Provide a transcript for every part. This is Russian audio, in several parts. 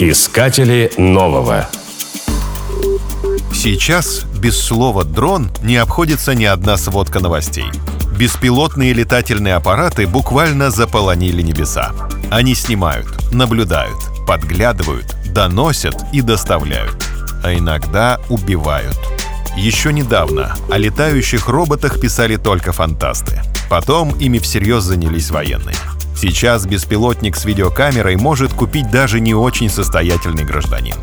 Искатели нового. Сейчас без слова «дрон» не обходится ни одна сводка новостей. Беспилотные летательные аппараты буквально заполонили небеса. Они снимают, наблюдают, подглядывают, доносят и доставляют. А иногда убивают. Еще недавно о летающих роботах писали только фантасты. Потом ими всерьез занялись военные. Сейчас беспилотник с видеокамерой может купить даже не очень состоятельный гражданин.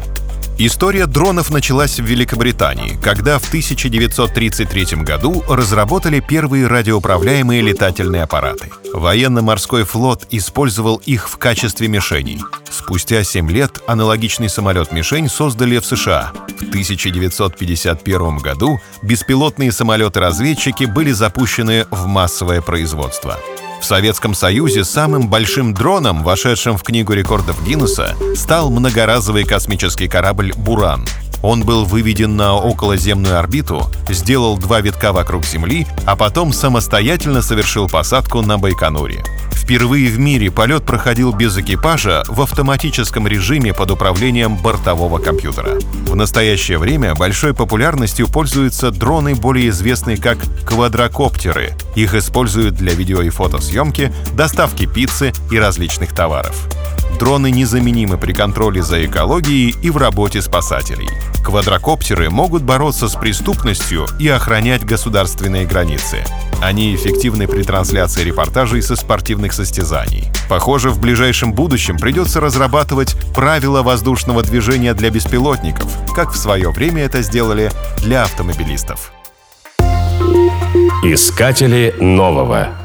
История дронов началась в Великобритании, когда в 1933 году разработали первые радиоуправляемые летательные аппараты. Военно-морской флот использовал их в качестве мишеней. Спустя 7 лет аналогичный самолет-мишень создали в США. В 1951 году беспилотные самолеты-разведчики были запущены в массовое производство. В Советском Союзе самым большим дроном, вошедшим в Книгу рекордов Гиннесса, стал многоразовый космический корабль «Буран». Он был выведен на околоземную орбиту, сделал два витка вокруг Земли, а потом самостоятельно совершил посадку на Байконуре. Впервые в мире полет проходил без экипажа в автоматическом режиме под управлением бортового компьютера. В настоящее время большой популярностью пользуются дроны, более известные как квадрокоптеры. Их используют для видео и фотосъемки, доставки пиццы и различных товаров. Дроны незаменимы при контроле за экологией и в работе спасателей. Квадрокоптеры могут бороться с преступностью и охранять государственные границы. Они эффективны при трансляции репортажей со спортивных состязаний. Похоже, в ближайшем будущем придется разрабатывать правила воздушного движения для беспилотников, как в свое время это сделали для автомобилистов. Искатели нового.